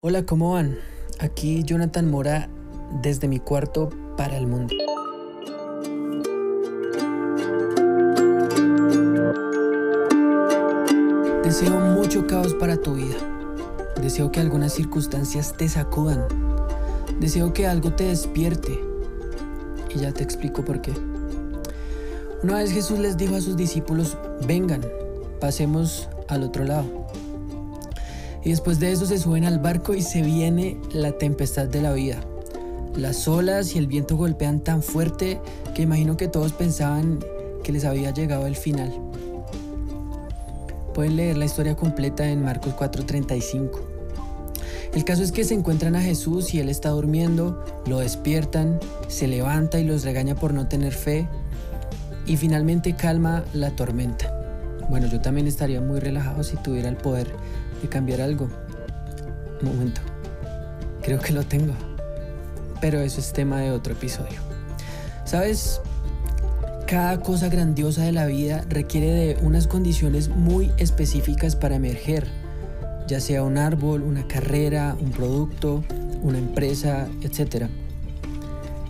Hola, ¿cómo van? Aquí Jonathan Mora desde mi cuarto para el mundo. Deseo mucho caos para tu vida. Deseo que algunas circunstancias te sacudan. Deseo que algo te despierte. Y ya te explico por qué. Una vez Jesús les dijo a sus discípulos, vengan, pasemos al otro lado. Y después de eso se suben al barco y se viene la tempestad de la vida. Las olas y el viento golpean tan fuerte que imagino que todos pensaban que les había llegado el final. Pueden leer la historia completa en Marcos 4:35. El caso es que se encuentran a Jesús y él está durmiendo, lo despiertan, se levanta y los regaña por no tener fe y finalmente calma la tormenta. Bueno, yo también estaría muy relajado si tuviera el poder de cambiar algo. Un momento. Creo que lo tengo. Pero eso es tema de otro episodio. ¿Sabes? Cada cosa grandiosa de la vida requiere de unas condiciones muy específicas para emerger, ya sea un árbol, una carrera, un producto, una empresa, etc.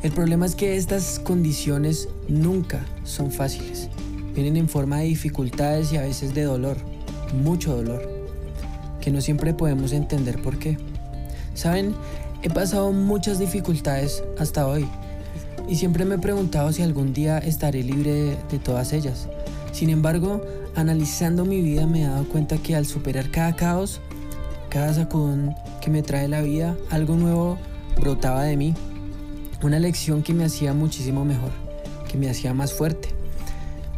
El problema es que estas condiciones nunca son fáciles. Vienen en forma de dificultades y a veces de dolor, mucho dolor que no siempre podemos entender por qué. Saben, he pasado muchas dificultades hasta hoy y siempre me he preguntado si algún día estaré libre de, todas ellas. Sin embargo, analizando mi vida me he dado cuenta que al superar cada caos, cada sacudón que me trae la vida, algo nuevo brotaba de mí. Una lección que me hacía muchísimo mejor, que me hacía más fuerte.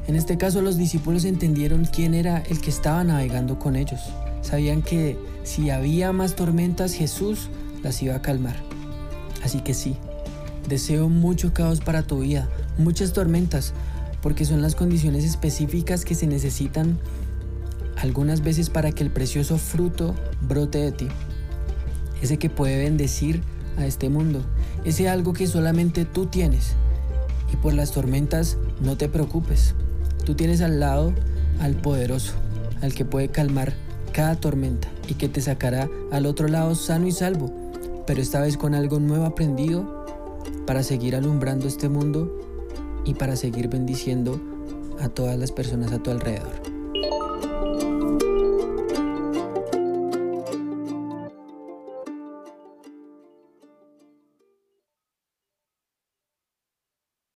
En este caso los discípulos entendieron quién era el que estaba navegando con ellos. Sabían que si había más tormentas, Jesús las iba a calmar. Así que sí, deseo mucho caos para tu vida, muchas tormentas, porque son las condiciones específicas que se necesitan algunas veces para que el precioso fruto brote de ti. Ese que puede bendecir a este mundo, ese algo que solamente tú tienes. Y por las tormentas no te preocupes. Tú tienes al lado al poderoso, al que puede calmar cada tormenta y que te sacará al otro lado sano y salvo, pero esta vez con algo nuevo aprendido para seguir alumbrando este mundo y para seguir bendiciendo a todas las personas a tu alrededor.